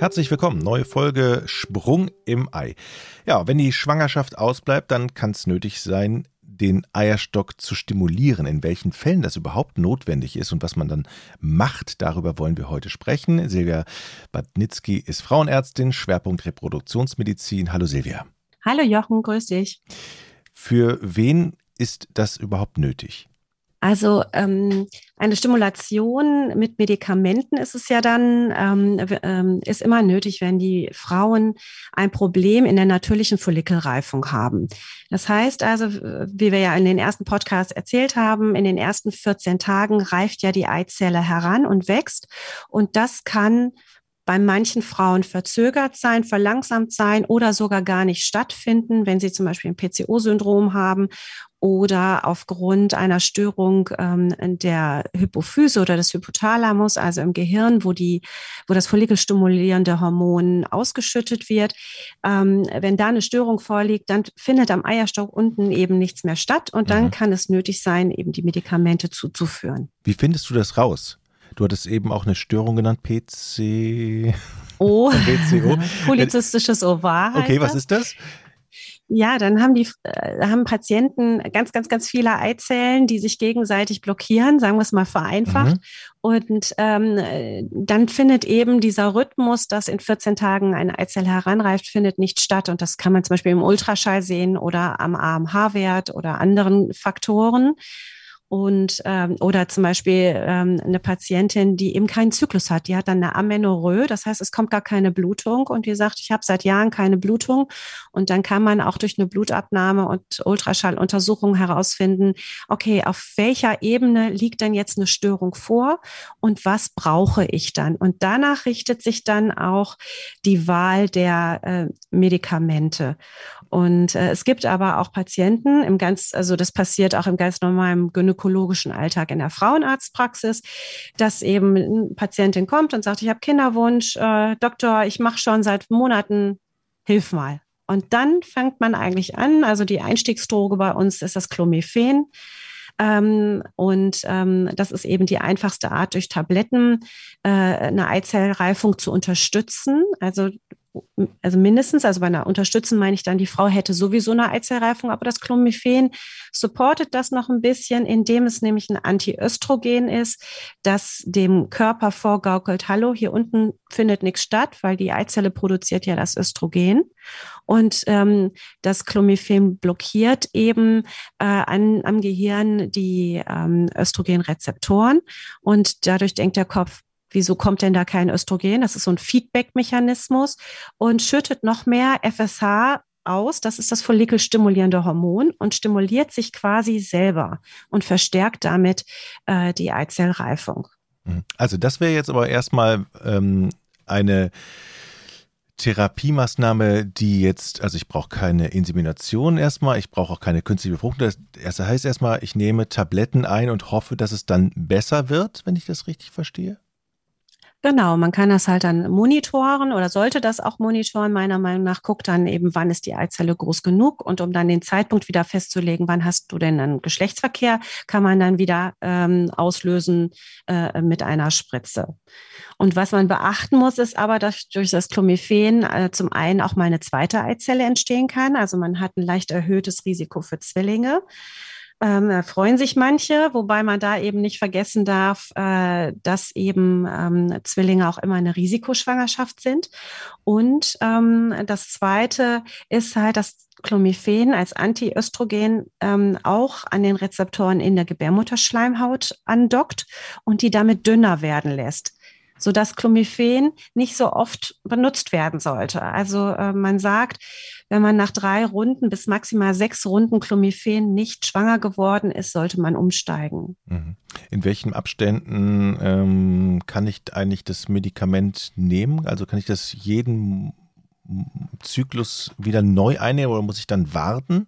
Herzlich willkommen, neue Folge Sprung im Ei. Ja, wenn die Schwangerschaft ausbleibt, dann kann es nötig sein, den Eierstock zu stimulieren. In welchen Fällen das überhaupt notwendig ist und was man dann macht, darüber wollen wir heute sprechen. Silvia Badnitzki ist Frauenärztin, Schwerpunkt Reproduktionsmedizin. Hallo Silvia. Hallo Jochen, grüß dich. Für wen ist das überhaupt nötig? Also ähm, eine Stimulation mit Medikamenten ist es ja dann, ähm, ähm, ist immer nötig, wenn die Frauen ein Problem in der natürlichen Follikelreifung haben. Das heißt also, wie wir ja in den ersten Podcasts erzählt haben, in den ersten 14 Tagen reift ja die Eizelle heran und wächst. Und das kann bei manchen Frauen verzögert sein, verlangsamt sein oder sogar gar nicht stattfinden, wenn sie zum Beispiel ein PCO-Syndrom haben oder aufgrund einer Störung ähm, der Hypophyse oder des Hypothalamus, also im Gehirn, wo die, wo das follikelstimulierende Hormon ausgeschüttet wird. Ähm, wenn da eine Störung vorliegt, dann findet am Eierstock unten eben nichts mehr statt und dann mhm. kann es nötig sein, eben die Medikamente zuzuführen. Wie findest du das raus? Du hattest eben auch eine Störung genannt, PC. Oh, PCO. Polizistisches Ovar. Okay, was ist das? Ja, dann haben die äh, haben Patienten ganz, ganz, ganz viele Eizellen, die sich gegenseitig blockieren, sagen wir es mal vereinfacht. Mhm. Und ähm, dann findet eben dieser Rhythmus, dass in 14 Tagen eine Eizelle heranreift, findet nicht statt. Und das kann man zum Beispiel im Ultraschall sehen oder am AMH-Wert oder anderen Faktoren und ähm, oder zum Beispiel ähm, eine Patientin, die eben keinen Zyklus hat, die hat dann eine Amenorrhoe, das heißt, es kommt gar keine Blutung und die sagt, ich habe seit Jahren keine Blutung und dann kann man auch durch eine Blutabnahme und Ultraschalluntersuchung herausfinden, okay, auf welcher Ebene liegt denn jetzt eine Störung vor und was brauche ich dann? Und danach richtet sich dann auch die Wahl der äh, Medikamente. Und äh, es gibt aber auch Patienten im ganz, also das passiert auch im ganz normalen gynäkologischen Alltag in der Frauenarztpraxis, dass eben eine Patientin kommt und sagt, ich habe Kinderwunsch, äh, Doktor, ich mache schon seit Monaten, hilf mal. Und dann fängt man eigentlich an, also die Einstiegsdroge bei uns ist das Clomiphen. Ähm, und ähm, das ist eben die einfachste Art, durch Tabletten äh, eine Eizellreifung zu unterstützen. Also also mindestens, also bei einer Unterstützen meine ich dann, die Frau hätte sowieso eine Eizellreifung, aber das Clomiphen supportet das noch ein bisschen, indem es nämlich ein Antiöstrogen ist, das dem Körper vorgaukelt, hallo, hier unten findet nichts statt, weil die Eizelle produziert ja das Östrogen. Und ähm, das Clomiphen blockiert eben äh, an, am Gehirn die ähm, Östrogenrezeptoren. Und dadurch denkt der Kopf, Wieso kommt denn da kein Östrogen? Das ist so ein Feedback-Mechanismus und schüttet noch mehr FSH aus. Das ist das follikelstimulierende Hormon und stimuliert sich quasi selber und verstärkt damit äh, die Eizellreifung. Mhm. Also das wäre jetzt aber erstmal ähm, eine Therapiemaßnahme, die jetzt, also ich brauche keine Insemination erstmal, ich brauche auch keine künstliche Befruchtung. Das heißt erstmal, ich nehme Tabletten ein und hoffe, dass es dann besser wird, wenn ich das richtig verstehe? Genau, man kann das halt dann monitoren oder sollte das auch monitoren. Meiner Meinung nach guckt dann eben, wann ist die Eizelle groß genug und um dann den Zeitpunkt wieder festzulegen, wann hast du denn einen Geschlechtsverkehr, kann man dann wieder ähm, auslösen äh, mit einer Spritze. Und was man beachten muss, ist aber, dass durch das Clomiphen äh, zum einen auch mal eine zweite Eizelle entstehen kann. Also man hat ein leicht erhöhtes Risiko für Zwillinge ähm, freuen sich manche, wobei man da eben nicht vergessen darf, äh, dass eben ähm, Zwillinge auch immer eine Risikoschwangerschaft sind. Und ähm, das Zweite ist halt, dass Clomiphen als Antiöstrogen ähm, auch an den Rezeptoren in der Gebärmutterschleimhaut andockt und die damit dünner werden lässt sodass Clomiphen nicht so oft benutzt werden sollte. Also äh, man sagt, wenn man nach drei Runden bis maximal sechs Runden Clomiphen nicht schwanger geworden ist, sollte man umsteigen. Mhm. In welchen Abständen ähm, kann ich eigentlich das Medikament nehmen? Also kann ich das jeden Zyklus wieder neu einnehmen oder muss ich dann warten?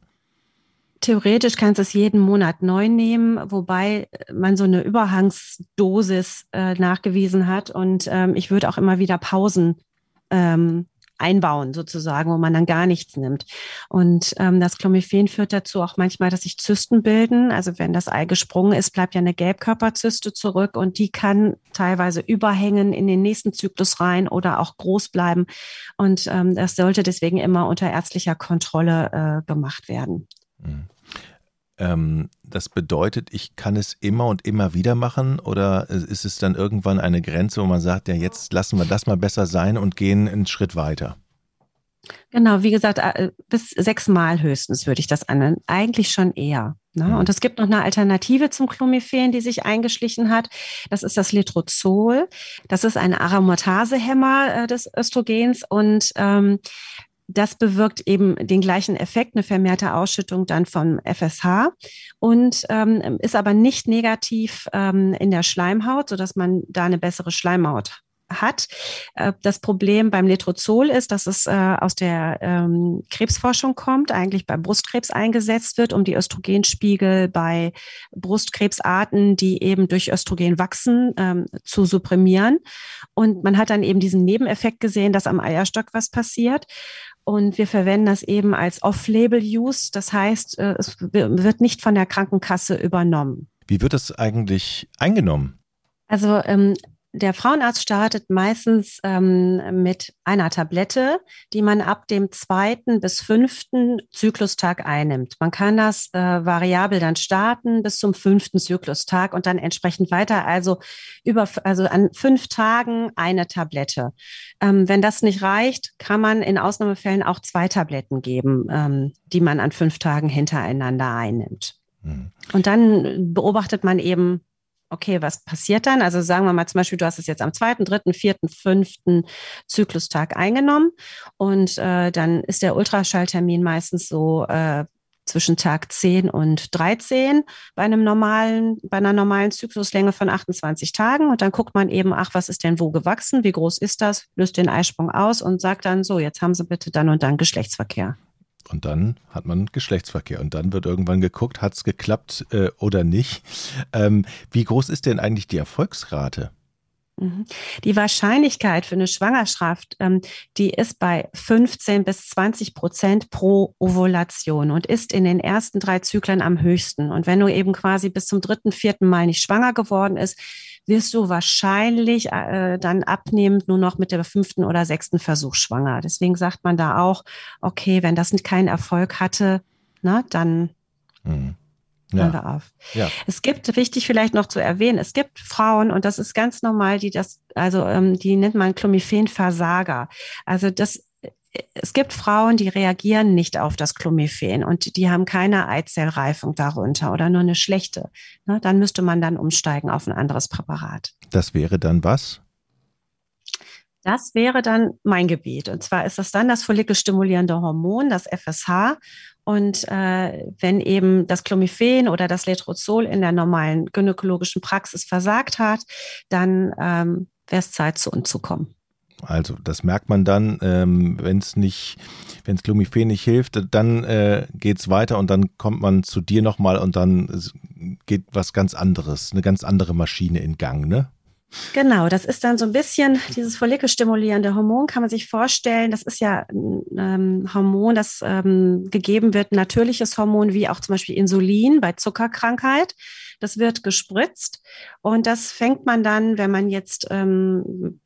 Theoretisch kannst du es jeden Monat neu nehmen, wobei man so eine Überhangsdosis äh, nachgewiesen hat. Und ähm, ich würde auch immer wieder Pausen ähm, einbauen sozusagen, wo man dann gar nichts nimmt. Und ähm, das Clomiphen führt dazu auch manchmal, dass sich Zysten bilden. Also wenn das Ei gesprungen ist, bleibt ja eine Gelbkörperzyste zurück und die kann teilweise überhängen in den nächsten Zyklus rein oder auch groß bleiben. Und ähm, das sollte deswegen immer unter ärztlicher Kontrolle äh, gemacht werden. Mhm. Ähm, das bedeutet, ich kann es immer und immer wieder machen oder ist es dann irgendwann eine Grenze, wo man sagt, ja, jetzt lassen wir das mal besser sein und gehen einen Schritt weiter? Genau, wie gesagt, äh, bis sechsmal höchstens würde ich das an. Eigentlich schon eher. Ne? Mhm. Und es gibt noch eine Alternative zum Clomiphen, die sich eingeschlichen hat. Das ist das Letrozol. Das ist ein Aromatasehemmer äh, des Östrogens und ähm, das bewirkt eben den gleichen Effekt, eine vermehrte Ausschüttung dann vom FSH und ähm, ist aber nicht negativ ähm, in der Schleimhaut, sodass man da eine bessere Schleimhaut hat. Äh, das Problem beim Letrozol ist, dass es äh, aus der ähm, Krebsforschung kommt, eigentlich bei Brustkrebs eingesetzt wird, um die Östrogenspiegel bei Brustkrebsarten, die eben durch Östrogen wachsen, ähm, zu supprimieren. Und man hat dann eben diesen Nebeneffekt gesehen, dass am Eierstock was passiert. Und wir verwenden das eben als Off-Label-Use. Das heißt, äh, es wird nicht von der Krankenkasse übernommen. Wie wird das eigentlich eingenommen? Also ähm, der Frauenarzt startet meistens ähm, mit einer Tablette, die man ab dem zweiten bis fünften Zyklustag einnimmt. Man kann das äh, variabel dann starten bis zum fünften Zyklustag und dann entsprechend weiter. Also über, also an fünf Tagen eine Tablette. Ähm, wenn das nicht reicht, kann man in Ausnahmefällen auch zwei Tabletten geben, ähm, die man an fünf Tagen hintereinander einnimmt. Mhm. Und dann beobachtet man eben, okay, was passiert dann? Also sagen wir mal zum Beispiel, du hast es jetzt am zweiten, dritten, vierten, fünften Zyklustag eingenommen und äh, dann ist der Ultraschalltermin meistens so äh, zwischen Tag 10 und 13 bei einem normalen, bei einer normalen Zykluslänge von 28 Tagen. Und dann guckt man eben, ach, was ist denn wo gewachsen? Wie groß ist das? Löst den Eisprung aus und sagt dann so, jetzt haben Sie bitte dann und dann Geschlechtsverkehr. Und dann hat man Geschlechtsverkehr. Und dann wird irgendwann geguckt, hat es geklappt äh, oder nicht. Ähm, wie groß ist denn eigentlich die Erfolgsrate? Mhm. Die Wahrscheinlichkeit für eine Schwangerschaft, ähm, die ist bei 15 bis 20 Prozent pro Ovulation und ist in den ersten drei Zyklen am höchsten. Und wenn du eben quasi bis zum dritten, vierten Mal nicht schwanger geworden ist, wirst du wahrscheinlich äh, dann abnehmend nur noch mit der fünften oder sechsten Versuch schwanger. Deswegen sagt man da auch, okay, wenn das keinen Erfolg hatte, na, dann mhm. Ja. Hören wir auf. Ja. Es gibt, wichtig vielleicht noch zu erwähnen, es gibt Frauen, und das ist ganz normal, die das, also ähm, die nennt man Clomiphen-Versager. Also das es gibt Frauen, die reagieren nicht auf das Clomiphen und die haben keine Eizellreifung darunter oder nur eine schlechte. Ne, dann müsste man dann umsteigen auf ein anderes Präparat. Das wäre dann was? Das wäre dann mein Gebiet. Und zwar ist das dann das follikelstimulierende Hormon, das FSH. Und äh, wenn eben das Clomiphen oder das Letrozol in der normalen gynäkologischen Praxis versagt hat, dann ähm, wäre es Zeit, zu uns zu kommen. Also das merkt man dann, ähm, wenn es nicht, wenn es Clomiphen nicht hilft, dann äh, geht es weiter und dann kommt man zu dir nochmal und dann geht was ganz anderes, eine ganz andere Maschine in Gang, ne? Genau, das ist dann so ein bisschen dieses follikelstimulierende Hormon, kann man sich vorstellen. Das ist ja ein ähm, Hormon, das ähm, gegeben wird, natürliches Hormon, wie auch zum Beispiel Insulin bei Zuckerkrankheit. Das wird gespritzt und das fängt man dann, wenn man jetzt ähm,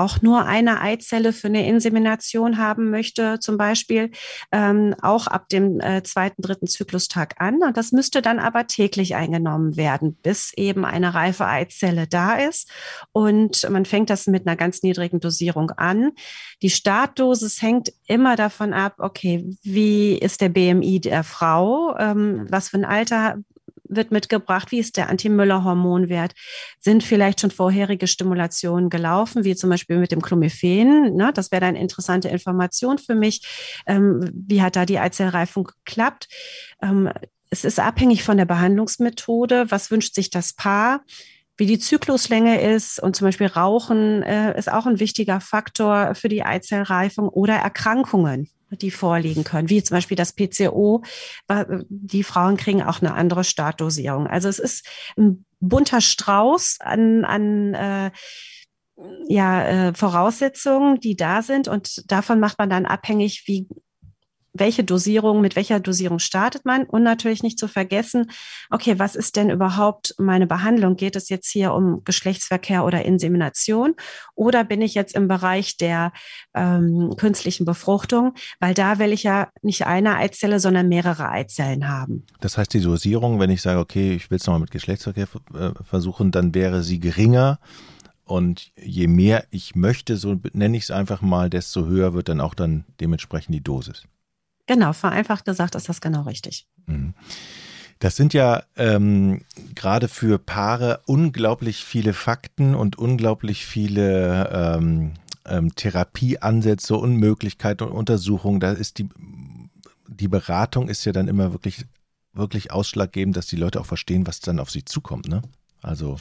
auch nur eine Eizelle für eine Insemination haben möchte, zum Beispiel, ähm, auch ab dem äh, zweiten, dritten Zyklustag an. Und das müsste dann aber täglich eingenommen werden, bis eben eine reife Eizelle da ist. Und man fängt das mit einer ganz niedrigen Dosierung an. Die Startdosis hängt immer davon ab, okay, wie ist der BMI der Frau, ähm, was für ein Alter wird mitgebracht? Wie ist der Anti-Müller-Hormonwert? Sind vielleicht schon vorherige Stimulationen gelaufen, wie zum Beispiel mit dem Clomiphen? Ne? Das wäre eine interessante Information für mich. Ähm, wie hat da die Eizellreifung geklappt? Ähm, es ist abhängig von der Behandlungsmethode. Was wünscht sich das Paar? wie die Zykluslänge ist und zum Beispiel Rauchen äh, ist auch ein wichtiger Faktor für die Eizellreifung oder Erkrankungen die vorliegen können, wie zum Beispiel das PCO. Die Frauen kriegen auch eine andere Startdosierung. Also es ist ein bunter Strauß an, an äh, ja, äh, Voraussetzungen, die da sind und davon macht man dann abhängig, wie welche Dosierung, mit welcher Dosierung startet man und natürlich nicht zu vergessen, okay, was ist denn überhaupt meine Behandlung? Geht es jetzt hier um Geschlechtsverkehr oder Insemination oder bin ich jetzt im Bereich der ähm, künstlichen Befruchtung? Weil da will ich ja nicht eine Eizelle, sondern mehrere Eizellen haben. Das heißt, die Dosierung, wenn ich sage, okay, ich will es nochmal mit Geschlechtsverkehr äh, versuchen, dann wäre sie geringer. Und je mehr ich möchte, so nenne ich es einfach mal, desto höher wird dann auch dann dementsprechend die Dosis. Genau, vereinfacht gesagt ist das genau richtig. Mhm. Das sind ja ähm, gerade für Paare unglaublich viele Fakten und unglaublich viele ähm, ähm, Therapieansätze und Möglichkeiten und Untersuchungen. Da ist die, die Beratung ist ja dann immer wirklich, wirklich ausschlaggebend, dass die Leute auch verstehen, was dann auf sie zukommt. Ne? Also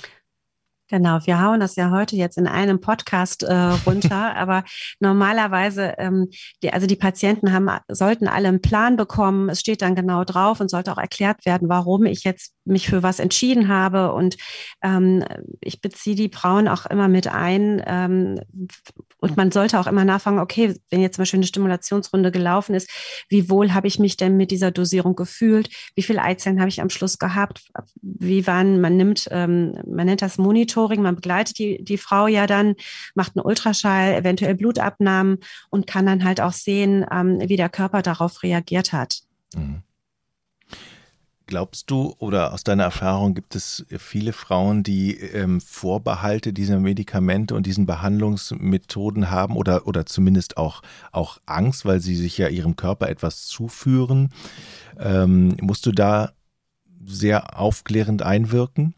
Genau, wir hauen das ja heute jetzt in einem Podcast äh, runter, aber normalerweise, ähm, die, also die Patienten haben, sollten alle einen Plan bekommen. Es steht dann genau drauf und sollte auch erklärt werden, warum ich jetzt mich für was entschieden habe. Und ähm, ich beziehe die Frauen auch immer mit ein. Ähm, und man sollte auch immer nachfragen, okay, wenn jetzt zum Beispiel eine Stimulationsrunde gelaufen ist, wie wohl habe ich mich denn mit dieser Dosierung gefühlt? Wie viele Eizellen habe ich am Schluss gehabt? Wie waren, man nimmt, ähm, man nennt das Monitoring, man begleitet die, die Frau ja dann, macht einen Ultraschall, eventuell Blutabnahmen und kann dann halt auch sehen, ähm, wie der Körper darauf reagiert hat. Mhm. Glaubst du oder aus deiner Erfahrung gibt es viele Frauen, die ähm, Vorbehalte dieser Medikamente und diesen Behandlungsmethoden haben oder, oder zumindest auch, auch Angst, weil sie sich ja ihrem Körper etwas zuführen? Ähm, musst du da sehr aufklärend einwirken?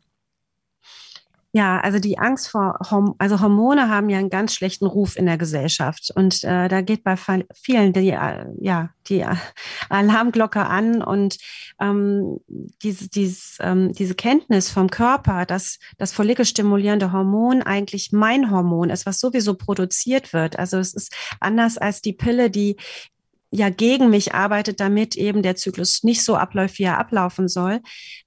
Ja, also die Angst vor, Horm also Hormone haben ja einen ganz schlechten Ruf in der Gesellschaft und äh, da geht bei vielen die, äh, ja, die Alarmglocke an und ähm, diese, diese, ähm, diese Kenntnis vom Körper, dass das follikelstimulierende Hormon eigentlich mein Hormon ist, was sowieso produziert wird. Also es ist anders als die Pille, die ja gegen mich arbeitet, damit eben der Zyklus nicht so abläuft, wie er ablaufen soll,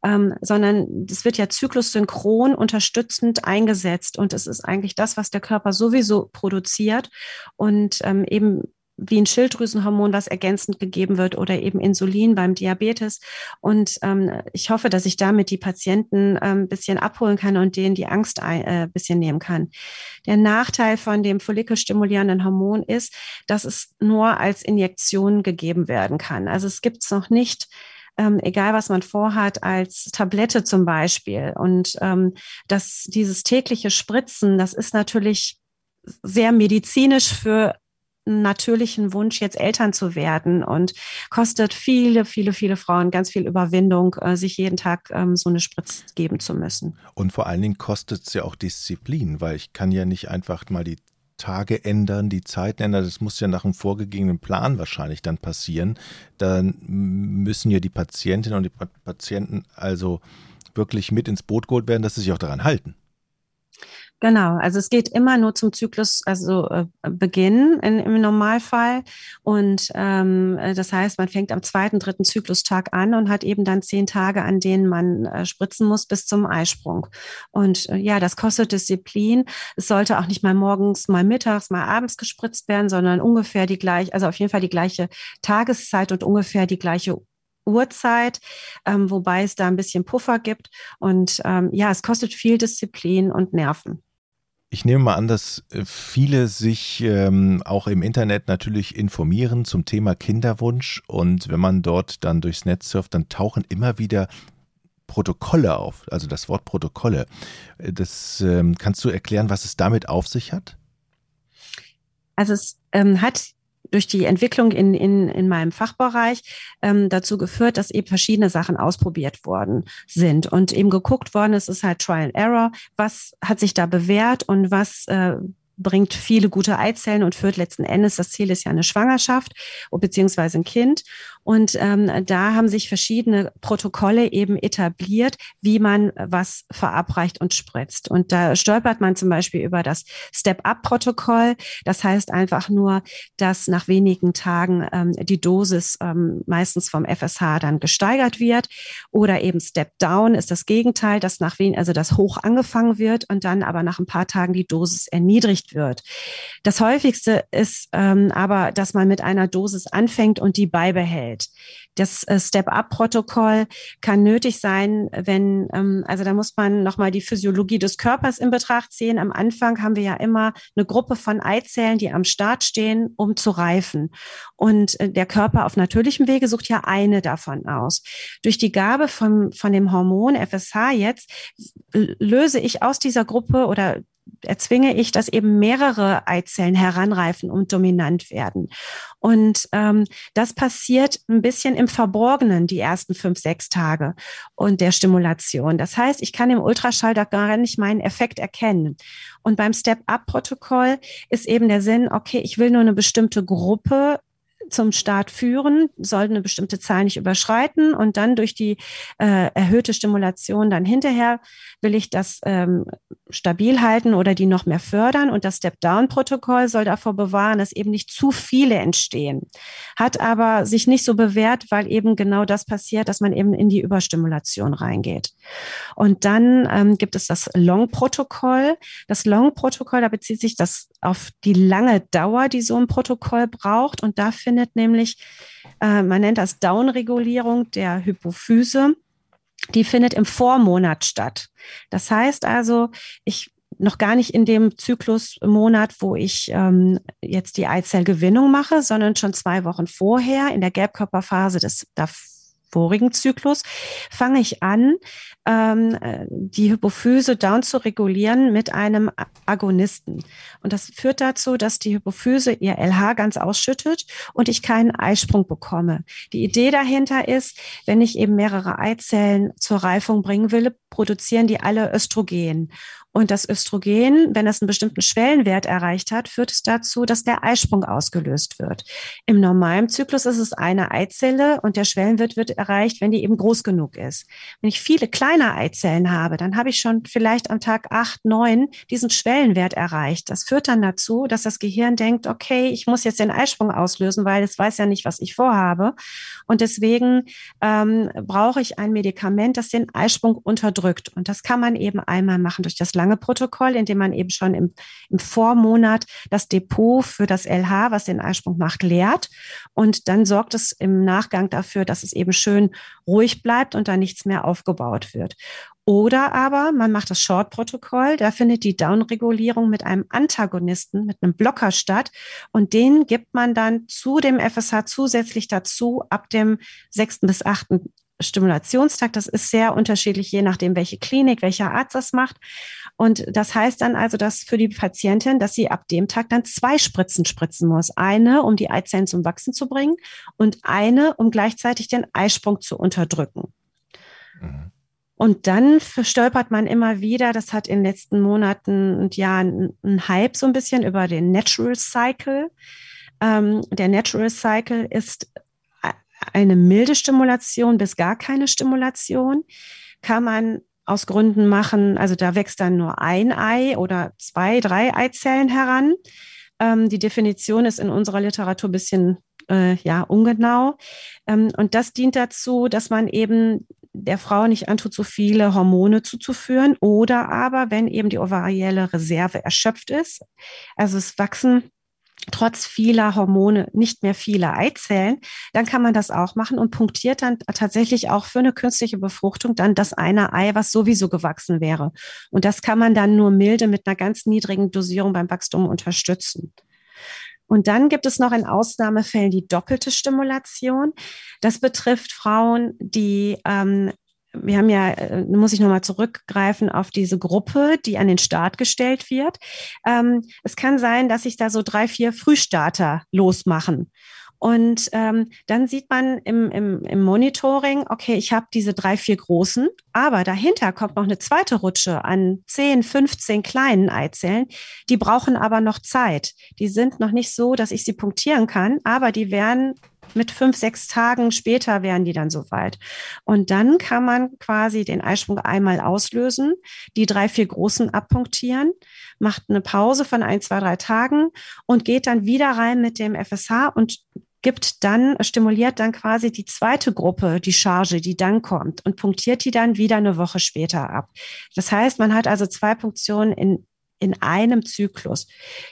ähm, sondern es wird ja zyklussynchron unterstützend eingesetzt. Und es ist eigentlich das, was der Körper sowieso produziert. Und ähm, eben wie ein Schilddrüsenhormon, was ergänzend gegeben wird oder eben Insulin beim Diabetes. Und ähm, ich hoffe, dass ich damit die Patienten ein ähm, bisschen abholen kann und denen die Angst ein äh, bisschen nehmen kann. Der Nachteil von dem follikelstimulierenden Hormon ist, dass es nur als Injektion gegeben werden kann. Also es gibt es noch nicht ähm, egal was man vorhat, als Tablette zum Beispiel. Und ähm, das, dieses tägliche Spritzen, das ist natürlich sehr medizinisch für natürlichen Wunsch, jetzt Eltern zu werden und kostet viele, viele, viele Frauen ganz viel Überwindung, äh, sich jeden Tag ähm, so eine Spritze geben zu müssen. Und vor allen Dingen kostet es ja auch Disziplin, weil ich kann ja nicht einfach mal die Tage ändern, die Zeiten ändern. Das muss ja nach einem vorgegebenen Plan wahrscheinlich dann passieren. Dann müssen ja die Patientinnen und die Patienten also wirklich mit ins Boot geholt werden, dass sie sich auch daran halten. Genau, also es geht immer nur zum Zyklus, also äh, Beginn in, im Normalfall. Und ähm, äh, das heißt, man fängt am zweiten, dritten Zyklustag an und hat eben dann zehn Tage, an denen man äh, spritzen muss bis zum Eisprung. Und äh, ja, das kostet Disziplin. Es sollte auch nicht mal morgens, mal mittags, mal abends gespritzt werden, sondern ungefähr die gleiche, also auf jeden Fall die gleiche Tageszeit und ungefähr die gleiche Uhrzeit, ähm, wobei es da ein bisschen Puffer gibt. Und ähm, ja, es kostet viel Disziplin und Nerven. Ich nehme mal an, dass äh, viele sich ähm, auch im Internet natürlich informieren zum Thema Kinderwunsch und wenn man dort dann durchs Netz surft, dann tauchen immer wieder Protokolle auf, also das Wort Protokolle. Äh, das ähm, kannst du erklären, was es damit auf sich hat? Also es ähm, hat durch die Entwicklung in, in, in meinem Fachbereich ähm, dazu geführt, dass eben verschiedene Sachen ausprobiert worden sind und eben geguckt worden ist, ist halt Trial and Error. Was hat sich da bewährt und was äh, bringt viele gute Eizellen und führt letzten Endes, das Ziel ist ja eine Schwangerschaft beziehungsweise ein Kind. Und ähm, da haben sich verschiedene Protokolle eben etabliert, wie man was verabreicht und spritzt. Und da stolpert man zum Beispiel über das Step-Up-Protokoll. Das heißt einfach nur, dass nach wenigen Tagen ähm, die Dosis ähm, meistens vom FSH dann gesteigert wird. Oder eben Step-Down ist das Gegenteil, dass nach wen, also das hoch angefangen wird und dann aber nach ein paar Tagen die Dosis erniedrigt wird. Das häufigste ist ähm, aber, dass man mit einer Dosis anfängt und die beibehält. Das äh, Step-up-Protokoll kann nötig sein, wenn, ähm, also da muss man nochmal die Physiologie des Körpers in Betracht ziehen. Am Anfang haben wir ja immer eine Gruppe von Eizellen, die am Start stehen, um zu reifen. Und äh, der Körper auf natürlichem Wege sucht ja eine davon aus. Durch die Gabe von, von dem Hormon FSH jetzt löse ich aus dieser Gruppe oder erzwinge ich, dass eben mehrere Eizellen heranreifen und dominant werden. Und ähm, das passiert ein bisschen im Verborgenen die ersten fünf, sechs Tage und der Stimulation. Das heißt, ich kann im Ultraschall da gar nicht meinen Effekt erkennen. Und beim Step-Up-Protokoll ist eben der Sinn, okay, ich will nur eine bestimmte Gruppe zum Start führen, sollten eine bestimmte Zahl nicht überschreiten und dann durch die äh, erhöhte Stimulation dann hinterher will ich das ähm, stabil halten oder die noch mehr fördern und das Step-Down-Protokoll soll davor bewahren, dass eben nicht zu viele entstehen. Hat aber sich nicht so bewährt, weil eben genau das passiert, dass man eben in die Überstimulation reingeht. Und dann ähm, gibt es das Long-Protokoll. Das Long-Protokoll, da bezieht sich das auf die lange Dauer, die so ein Protokoll braucht und da findet nämlich, äh, man nennt das Downregulierung der Hypophyse. Die findet im Vormonat statt. Das heißt also, ich noch gar nicht in dem Zyklusmonat, wo ich ähm, jetzt die Eizellgewinnung mache, sondern schon zwei Wochen vorher in der Gelbkörperphase des vorigen Zyklus, fange ich an, ähm, die Hypophyse down zu regulieren mit einem Agonisten. Und das führt dazu, dass die Hypophyse ihr LH ganz ausschüttet und ich keinen Eisprung bekomme. Die Idee dahinter ist, wenn ich eben mehrere Eizellen zur Reifung bringen will, produzieren die alle Östrogen. Und das Östrogen, wenn es einen bestimmten Schwellenwert erreicht hat, führt es dazu, dass der Eisprung ausgelöst wird. Im normalen Zyklus ist es eine Eizelle und der Schwellenwert wird erreicht, wenn die eben groß genug ist. Wenn ich viele kleine Eizellen habe, dann habe ich schon vielleicht am Tag acht, neun diesen Schwellenwert erreicht. Das führt dann dazu, dass das Gehirn denkt, okay, ich muss jetzt den Eisprung auslösen, weil es weiß ja nicht, was ich vorhabe. Und deswegen ähm, brauche ich ein Medikament, das den Eisprung unterdrückt. Und das kann man eben einmal machen durch das lange Protokoll, in dem man eben schon im, im Vormonat das Depot für das LH, was den Eisprung macht, leert. Und dann sorgt es im Nachgang dafür, dass es eben schön ruhig bleibt und da nichts mehr aufgebaut wird. Oder aber man macht das Short-Protokoll, da findet die Downregulierung mit einem Antagonisten, mit einem Blocker statt und den gibt man dann zu dem FSH zusätzlich dazu ab dem sechsten bis achten Stimulationstag. Das ist sehr unterschiedlich, je nachdem, welche Klinik, welcher Arzt das macht. Und das heißt dann also, dass für die Patientin, dass sie ab dem Tag dann zwei Spritzen spritzen muss. Eine, um die Eizellen zum Wachsen zu bringen und eine, um gleichzeitig den Eisprung zu unterdrücken. Mhm. Und dann verstolpert man immer wieder, das hat in den letzten Monaten und Jahren einen Hype so ein bisschen über den Natural Cycle. Ähm, der Natural Cycle ist eine milde Stimulation bis gar keine Stimulation. Kann man aus Gründen machen, also da wächst dann nur ein Ei oder zwei, drei Eizellen heran. Ähm, die Definition ist in unserer Literatur ein bisschen äh, ja, ungenau. Ähm, und das dient dazu, dass man eben der Frau nicht antut, so viele Hormone zuzuführen oder aber, wenn eben die ovarielle Reserve erschöpft ist, also es wachsen trotz vieler Hormone nicht mehr viele Eizellen, dann kann man das auch machen und punktiert dann tatsächlich auch für eine künstliche Befruchtung dann das eine Ei, was sowieso gewachsen wäre. Und das kann man dann nur milde mit einer ganz niedrigen Dosierung beim Wachstum unterstützen. Und dann gibt es noch in Ausnahmefällen die doppelte Stimulation. Das betrifft Frauen, die ähm, wir haben ja, äh, muss ich nochmal zurückgreifen auf diese Gruppe, die an den Start gestellt wird. Ähm, es kann sein, dass sich da so drei, vier Frühstarter losmachen. Und ähm, dann sieht man im, im, im Monitoring, okay, ich habe diese drei, vier großen, aber dahinter kommt noch eine zweite Rutsche an 10, 15 kleinen Eizellen. Die brauchen aber noch Zeit. Die sind noch nicht so, dass ich sie punktieren kann, aber die werden mit fünf, sechs Tagen später wären die dann soweit. Und dann kann man quasi den Eisprung einmal auslösen, die drei, vier großen abpunktieren, macht eine Pause von ein, zwei, drei Tagen und geht dann wieder rein mit dem FSH und gibt dann, stimuliert dann quasi die zweite Gruppe, die Charge, die dann kommt und punktiert die dann wieder eine Woche später ab. Das heißt, man hat also zwei Punktionen in in einem Zyklus.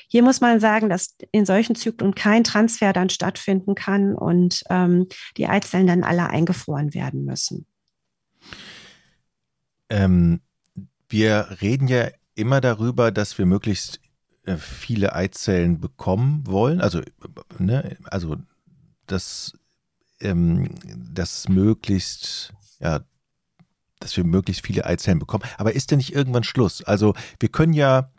Hier muss man sagen, dass in solchen Zyklen kein Transfer dann stattfinden kann und ähm, die Eizellen dann alle eingefroren werden müssen. Ähm, wir reden ja immer darüber, dass wir möglichst äh, viele Eizellen bekommen wollen. Also, ne, also dass, ähm, dass möglichst, ja, dass wir möglichst viele Eizellen bekommen. Aber ist denn nicht irgendwann Schluss? Also wir können ja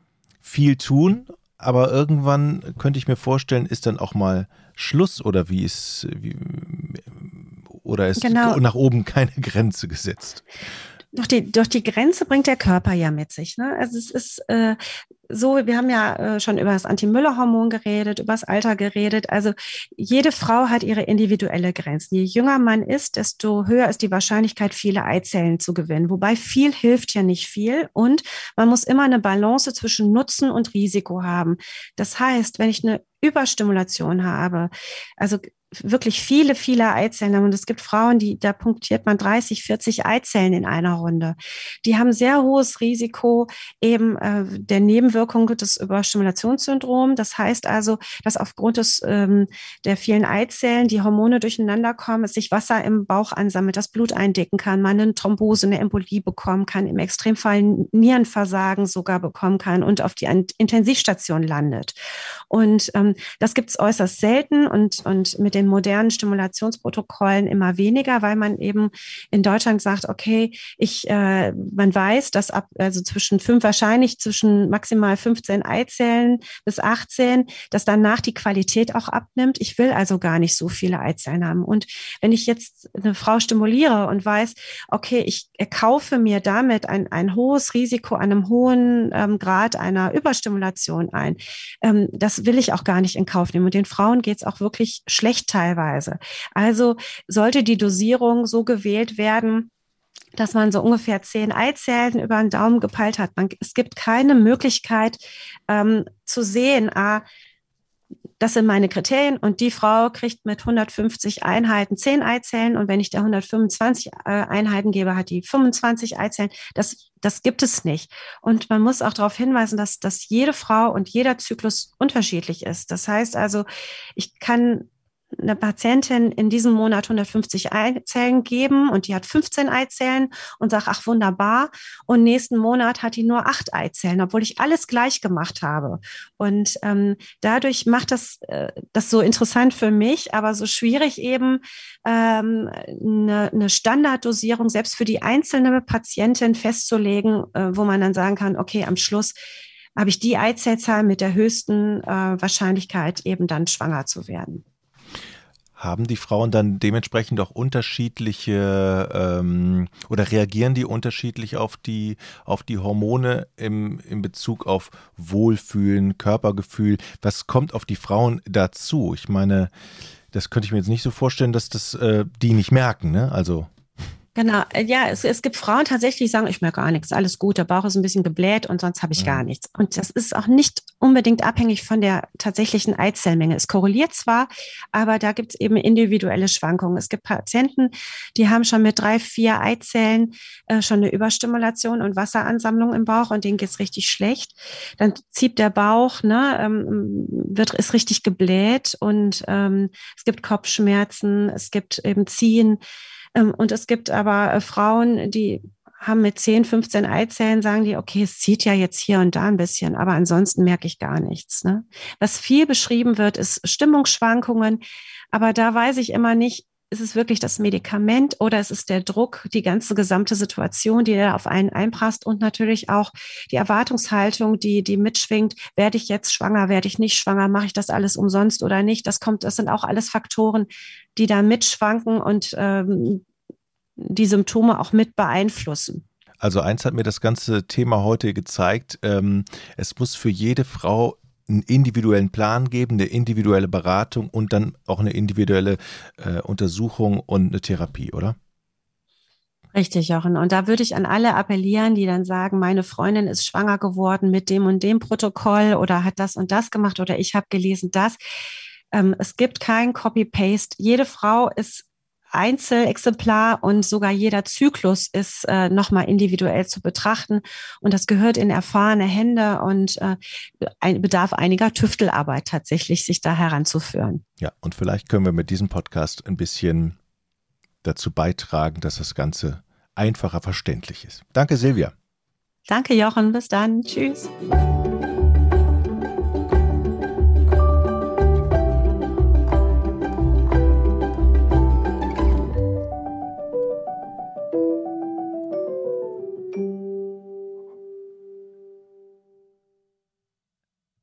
viel tun, aber irgendwann könnte ich mir vorstellen, ist dann auch mal Schluss oder wie ist, wie, oder ist genau. nach oben keine Grenze gesetzt? Doch die, durch die Grenze bringt der Körper ja mit sich. Ne? Also es ist äh, so, wir haben ja äh, schon über das Anti-Müller-Hormon geredet, über das Alter geredet. Also jede Frau hat ihre individuelle Grenzen. Je jünger man ist, desto höher ist die Wahrscheinlichkeit, viele Eizellen zu gewinnen. Wobei viel hilft ja nicht viel und man muss immer eine Balance zwischen Nutzen und Risiko haben. Das heißt, wenn ich eine Überstimulation habe, also wirklich viele, viele Eizellen haben. Und es gibt Frauen, die, da punktiert man 30, 40 Eizellen in einer Runde. Die haben sehr hohes Risiko eben äh, der Nebenwirkung des Überstimulationssyndroms. Das heißt also, dass aufgrund des, ähm, der vielen Eizellen die Hormone durcheinander kommen, es sich Wasser im Bauch ansammelt, das Blut eindicken kann, man eine Thrombose, eine Embolie bekommen kann, im Extremfall Nierenversagen sogar bekommen kann und auf die Intensivstation landet. Und ähm, das gibt es äußerst selten und, und mit den modernen Stimulationsprotokollen immer weniger, weil man eben in Deutschland sagt, okay, ich, äh, man weiß, dass ab, also zwischen fünf, wahrscheinlich zwischen maximal 15 Eizellen bis 18, dass danach die Qualität auch abnimmt. Ich will also gar nicht so viele Eizellen haben. Und wenn ich jetzt eine Frau stimuliere und weiß, okay, ich kaufe mir damit ein, ein hohes Risiko an einem hohen ähm, Grad einer Überstimulation ein, ähm, das will ich auch gar nicht in Kauf nehmen. Und den Frauen geht es auch wirklich schlecht teilweise. Also sollte die Dosierung so gewählt werden, dass man so ungefähr zehn Eizellen über den Daumen gepeilt hat. Man, es gibt keine Möglichkeit ähm, zu sehen, ah, das sind meine Kriterien und die Frau kriegt mit 150 Einheiten 10 Eizellen und wenn ich der 125 äh, Einheiten gebe, hat die 25 Eizellen. Das, das gibt es nicht. Und man muss auch darauf hinweisen, dass, dass jede Frau und jeder Zyklus unterschiedlich ist. Das heißt also, ich kann eine Patientin in diesem Monat 150 Eizellen geben und die hat 15 Eizellen und sagt, ach wunderbar. Und nächsten Monat hat die nur acht Eizellen, obwohl ich alles gleich gemacht habe. Und ähm, dadurch macht das äh, das so interessant für mich, aber so schwierig eben ähm, eine, eine Standarddosierung selbst für die einzelne Patientin festzulegen, äh, wo man dann sagen kann, okay, am Schluss habe ich die Eizellzahl mit der höchsten äh, Wahrscheinlichkeit eben dann schwanger zu werden. Haben die Frauen dann dementsprechend auch unterschiedliche ähm, oder reagieren die unterschiedlich auf die, auf die Hormone im, in Bezug auf Wohlfühlen, Körpergefühl? Was kommt auf die Frauen dazu? Ich meine, das könnte ich mir jetzt nicht so vorstellen, dass das äh, die nicht merken, ne? Also. Genau, äh, ja, es, es gibt Frauen tatsächlich, die sagen, ich merke gar nichts, alles gut, der Bauch ist ein bisschen gebläht und sonst habe ich gar nichts. Und das ist auch nicht unbedingt abhängig von der tatsächlichen Eizellmenge. Es korreliert zwar, aber da gibt es eben individuelle Schwankungen. Es gibt Patienten, die haben schon mit drei, vier Eizellen äh, schon eine Überstimulation und Wasseransammlung im Bauch und denen geht's richtig schlecht. Dann zieht der Bauch, ne, ähm, wird, ist richtig gebläht und ähm, es gibt Kopfschmerzen, es gibt eben Ziehen. Ähm, und es gibt aber äh, Frauen, die haben mit 10, 15 Eizellen, sagen die, okay, es zieht ja jetzt hier und da ein bisschen, aber ansonsten merke ich gar nichts. Ne? Was viel beschrieben wird, ist Stimmungsschwankungen, aber da weiß ich immer nicht, ist es wirklich das Medikament oder ist es der Druck, die ganze gesamte Situation, die da auf einen einprasst und natürlich auch die Erwartungshaltung, die, die mitschwingt, werde ich jetzt schwanger, werde ich nicht schwanger, mache ich das alles umsonst oder nicht? Das kommt, das sind auch alles Faktoren, die da mitschwanken und ähm, die Symptome auch mit beeinflussen. Also eins hat mir das ganze Thema heute gezeigt, ähm, es muss für jede Frau einen individuellen Plan geben, eine individuelle Beratung und dann auch eine individuelle äh, Untersuchung und eine Therapie, oder? Richtig, Jochen. Und da würde ich an alle appellieren, die dann sagen, meine Freundin ist schwanger geworden mit dem und dem Protokoll oder hat das und das gemacht oder ich habe gelesen das. Ähm, es gibt kein Copy-Paste. Jede Frau ist Einzelexemplar und sogar jeder Zyklus ist äh, nochmal individuell zu betrachten. Und das gehört in erfahrene Hände und äh, ein, bedarf einiger Tüftelarbeit tatsächlich, sich da heranzuführen. Ja, und vielleicht können wir mit diesem Podcast ein bisschen dazu beitragen, dass das Ganze einfacher verständlich ist. Danke, Silvia. Danke, Jochen. Bis dann. Tschüss.